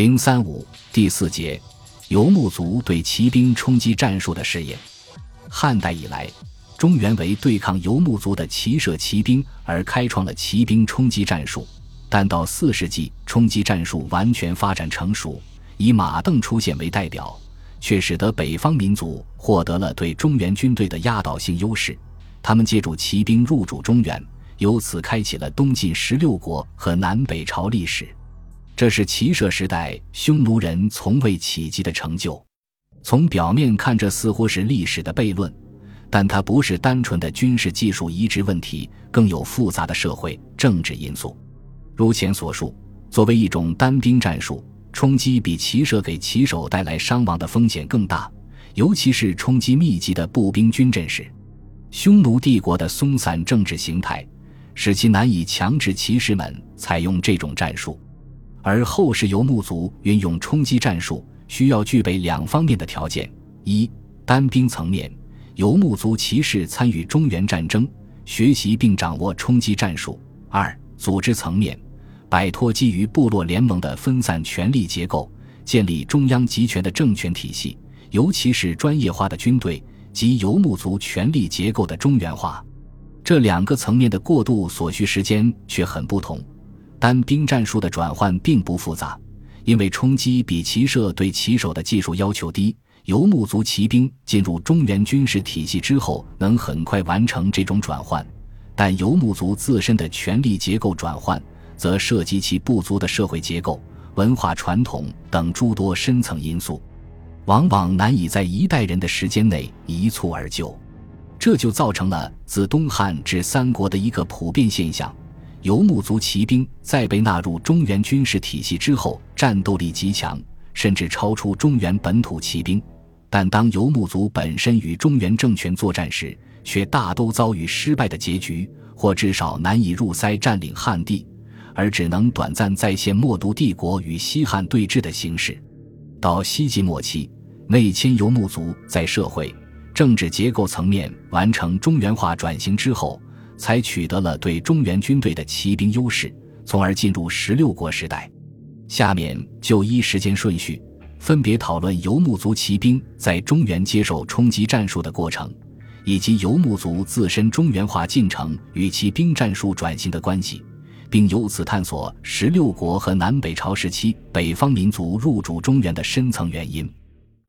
零三五第四节，游牧族对骑兵冲击战术的试验。汉代以来，中原为对抗游牧族的骑射骑兵而开创了骑兵冲击战术，但到四世纪，冲击战术完全发展成熟，以马镫出现为代表，却使得北方民族获得了对中原军队的压倒性优势。他们借助骑兵入主中原，由此开启了东晋十六国和南北朝历史。这是骑射时代匈奴人从未企及的成就。从表面看，这似乎是历史的悖论，但它不是单纯的军事技术移植问题，更有复杂的社会政治因素。如前所述，作为一种单兵战术，冲击比骑射给骑手带来伤亡的风险更大，尤其是冲击密集的步兵军阵时。匈奴帝国的松散政治形态，使其难以强制骑士们采用这种战术。而后世游牧族运用冲击战术，需要具备两方面的条件：一、单兵层面，游牧族骑士参与中原战争，学习并掌握冲击战术；二、组织层面，摆脱基于部落联盟的分散权力结构，建立中央集权的政权体系，尤其是专业化的军队及游牧族权力结构的中原化。这两个层面的过渡所需时间却很不同。单兵战术的转换并不复杂，因为冲击比骑射对骑手的技术要求低。游牧族骑兵进入中原军事体系之后，能很快完成这种转换，但游牧族自身的权力结构转换，则涉及其不足的社会结构、文化传统等诸多深层因素，往往难以在一代人的时间内一蹴而就，这就造成了自东汉至三国的一个普遍现象。游牧族骑兵在被纳入中原军事体系之后，战斗力极强，甚至超出中原本土骑兵。但当游牧族本身与中原政权作战时，却大都遭遇失败的结局，或至少难以入塞占领汉地，而只能短暂再现冒都帝国与西汉对峙的形势。到西晋末期，内迁游牧族在社会、政治结构层面完成中原化转型之后。才取得了对中原军队的骑兵优势，从而进入十六国时代。下面就依时间顺序，分别讨论游牧族骑兵在中原接受冲击战术的过程，以及游牧族自身中原化进程与其兵战术转型的关系，并由此探索十六国和南北朝时期北方民族入主中原的深层原因。